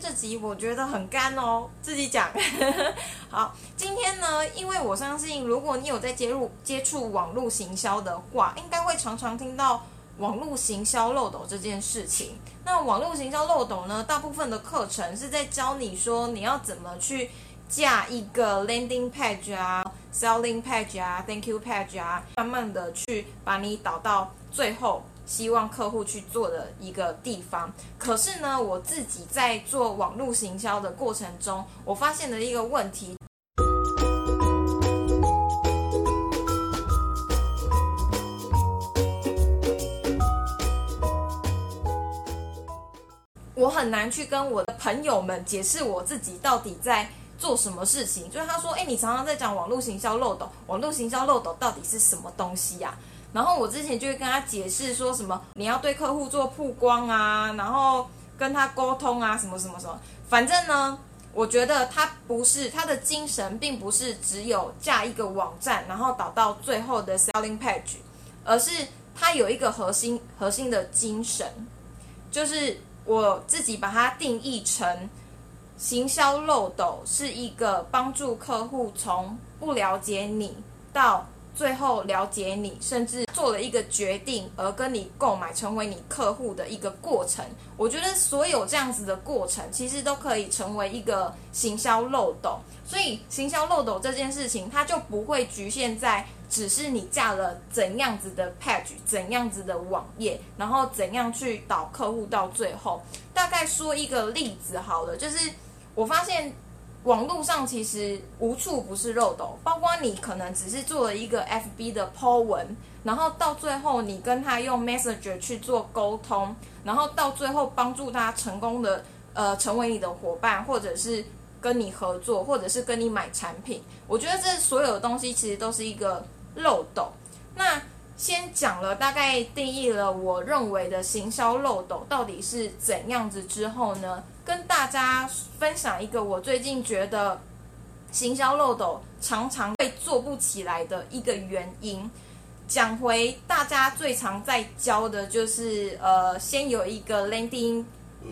这集我觉得很干哦，自己讲。好，今天呢，因为我相信，如果你有在接入接触网络行销的话，应该会常常听到网络行销漏斗这件事情。那网络行销漏斗呢，大部分的课程是在教你说你要怎么去架一个 landing page 啊、selling page 啊、thank you page 啊，慢慢的去把你导到最后。希望客户去做的一个地方，可是呢，我自己在做网络行销的过程中，我发现了一个问题，我很难去跟我的朋友们解释我自己到底在做什么事情。就是他说：“哎，你常常在讲网络行销漏斗，网络行销漏斗到底是什么东西呀？”然后我之前就会跟他解释说什么，你要对客户做曝光啊，然后跟他沟通啊，什么什么什么。反正呢，我觉得他不是他的精神，并不是只有架一个网站，然后导到最后的 selling page，而是他有一个核心核心的精神，就是我自己把它定义成行销漏斗，是一个帮助客户从不了解你到。最后了解你，甚至做了一个决定而跟你购买，成为你客户的一个过程。我觉得所有这样子的过程，其实都可以成为一个行销漏斗。所以，行销漏斗这件事情，它就不会局限在只是你架了怎样子的 page，怎样子的网页，然后怎样去导客户到最后。大概说一个例子好了，就是我发现。网络上其实无处不是漏斗，包括你可能只是做了一个 FB 的 po 文，然后到最后你跟他用 Messenger 去做沟通，然后到最后帮助他成功的呃成为你的伙伴，或者是跟你合作，或者是跟你买产品。我觉得这所有的东西其实都是一个漏斗。那先讲了大概定义了我认为的行销漏斗到底是怎样子之后呢？跟大家分享一个我最近觉得行销漏斗常常会做不起来的一个原因。讲回大家最常在教的就是呃，先有一个 landing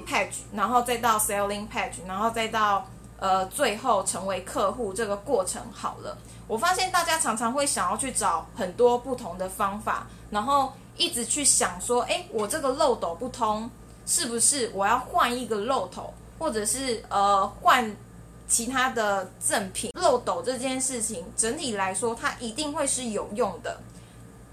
page，然后再到 selling page，然后再到呃最后成为客户这个过程好了。我发现大家常常会想要去找很多不同的方法，然后一直去想说，哎，我这个漏斗不通。是不是我要换一个漏斗，或者是呃换其他的赠品？漏斗这件事情整体来说，它一定会是有用的。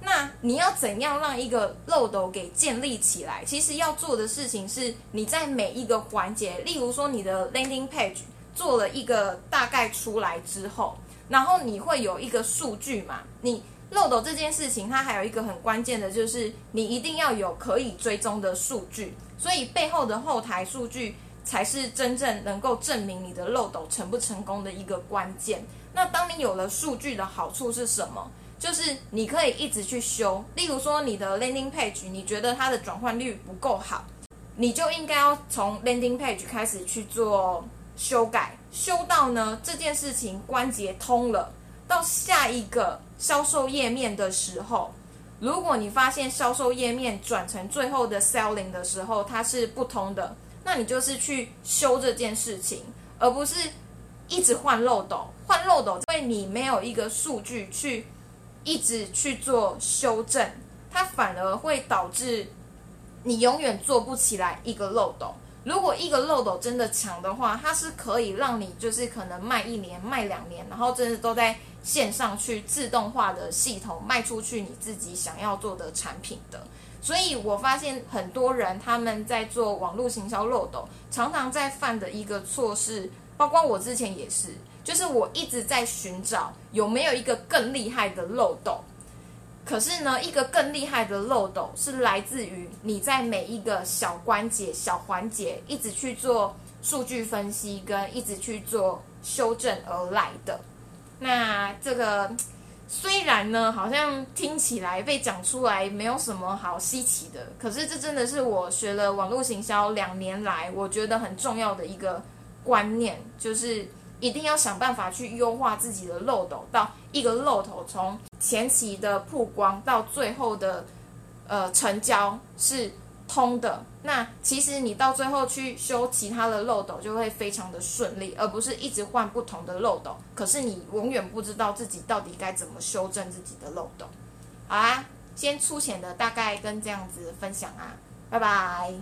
那你要怎样让一个漏斗给建立起来？其实要做的事情是，你在每一个环节，例如说你的 landing page 做了一个大概出来之后，然后你会有一个数据嘛？你漏斗这件事情，它还有一个很关键的，就是你一定要有可以追踪的数据。所以背后的后台数据才是真正能够证明你的漏斗成不成功的一个关键。那当你有了数据的好处是什么？就是你可以一直去修。例如说你的 landing page，你觉得它的转换率不够好，你就应该要从 landing page 开始去做修改，修到呢这件事情关节通了，到下一个销售页面的时候。如果你发现销售页面转成最后的 selling 的时候，它是不通的，那你就是去修这件事情，而不是一直换漏斗。换漏斗，因为你没有一个数据去一直去做修正，它反而会导致你永远做不起来一个漏斗。如果一个漏斗真的强的话，它是可以让你就是可能卖一年、卖两年，然后真的都在线上去自动化的系统卖出去你自己想要做的产品的。所以我发现很多人他们在做网络行销漏斗，常常在犯的一个错是，包括我之前也是，就是我一直在寻找有没有一个更厉害的漏斗。可是呢，一个更厉害的漏斗是来自于你在每一个小关节、小环节一直去做数据分析，跟一直去做修正而来的。那这个虽然呢，好像听起来被讲出来没有什么好稀奇的，可是这真的是我学了网络行销两年来，我觉得很重要的一个观念，就是。一定要想办法去优化自己的漏斗，到一个漏斗从前期的曝光到最后的呃成交是通的，那其实你到最后去修其他的漏斗就会非常的顺利，而不是一直换不同的漏斗。可是你永远不知道自己到底该怎么修正自己的漏斗。好啊，先粗浅的大概跟这样子分享啊，拜拜。